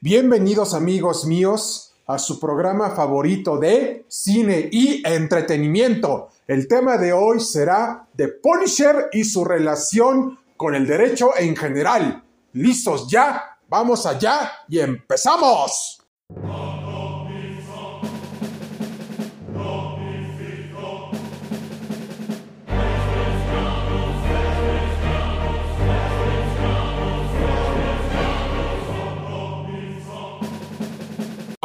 Bienvenidos amigos míos a su programa favorito de cine y entretenimiento. El tema de hoy será The Punisher y su relación con el derecho en general. ¿Listos ya? Vamos allá y empezamos.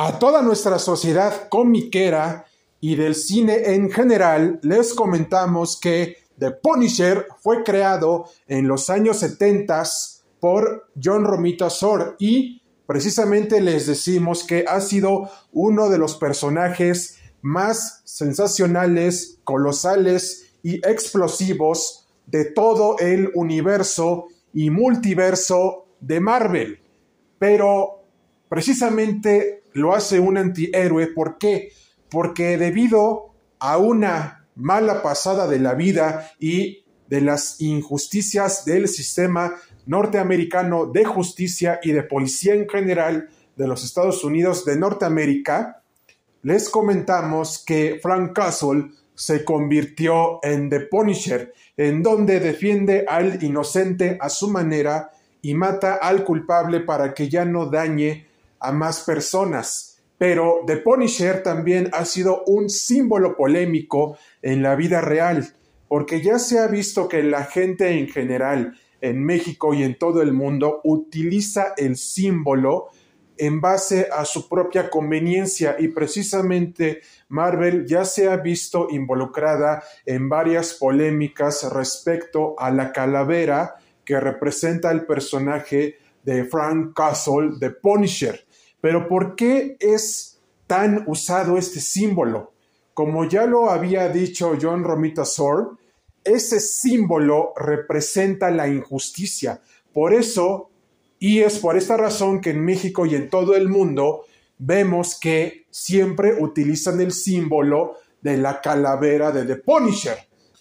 A toda nuestra sociedad comiquera y del cine en general, les comentamos que The Punisher fue creado en los años 70 por John Romita Sor y precisamente les decimos que ha sido uno de los personajes más sensacionales, colosales y explosivos de todo el universo y multiverso de Marvel. Pero precisamente lo hace un antihéroe. ¿Por qué? Porque debido a una mala pasada de la vida y de las injusticias del sistema norteamericano de justicia y de policía en general de los Estados Unidos de Norteamérica, les comentamos que Frank Castle se convirtió en The Punisher, en donde defiende al inocente a su manera y mata al culpable para que ya no dañe a más personas. Pero The Punisher también ha sido un símbolo polémico en la vida real, porque ya se ha visto que la gente en general en México y en todo el mundo utiliza el símbolo en base a su propia conveniencia y precisamente Marvel ya se ha visto involucrada en varias polémicas respecto a la calavera que representa el personaje de Frank Castle, de Punisher. Pero ¿por qué es tan usado este símbolo? Como ya lo había dicho John Romita Sor, ese símbolo representa la injusticia. Por eso, y es por esta razón que en México y en todo el mundo vemos que siempre utilizan el símbolo de la calavera de The Punisher.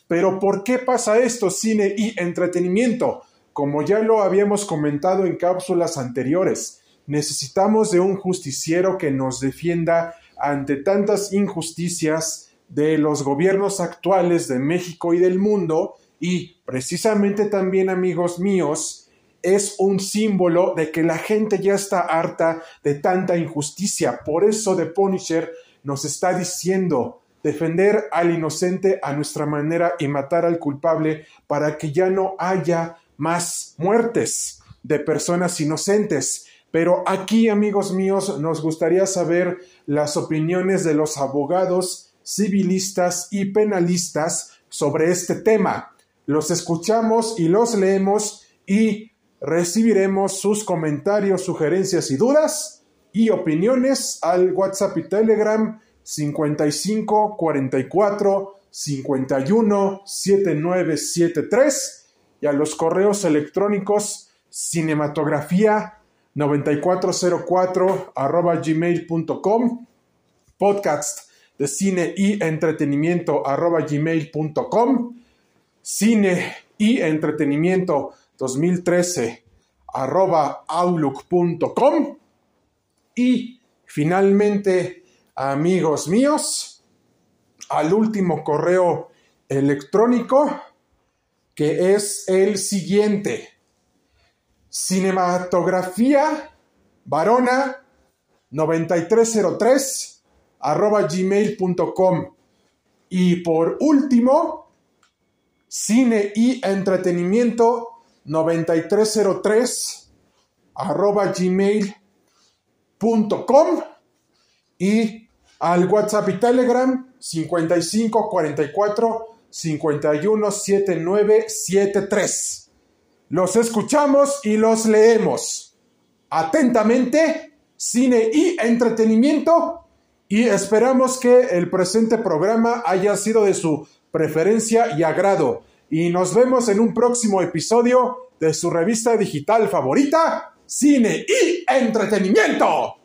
Pero ¿por qué pasa esto, cine y entretenimiento? Como ya lo habíamos comentado en cápsulas anteriores, necesitamos de un justiciero que nos defienda ante tantas injusticias de los gobiernos actuales de México y del mundo y precisamente también amigos míos es un símbolo de que la gente ya está harta de tanta injusticia. Por eso The Punisher nos está diciendo defender al inocente a nuestra manera y matar al culpable para que ya no haya más muertes de personas inocentes. Pero aquí, amigos míos, nos gustaría saber las opiniones de los abogados civilistas y penalistas sobre este tema. Los escuchamos y los leemos y recibiremos sus comentarios, sugerencias y dudas y opiniones al WhatsApp y Telegram 55 44 51 7973 y a los correos electrónicos cinematografía 9404 arroba gmail.com, podcast de cine y entretenimiento arroba gmail.com, cine y entretenimiento 2013 arroba outlook.com y finalmente amigos míos al último correo electrónico que es el siguiente cinematografía varona 9303 arroba gmail.com y por último cine y entretenimiento 9303 arroba gmail.com y al WhatsApp y Telegram 5544 517973 los escuchamos y los leemos. Atentamente, cine y entretenimiento. Y esperamos que el presente programa haya sido de su preferencia y agrado. Y nos vemos en un próximo episodio de su revista digital favorita, Cine y Entretenimiento.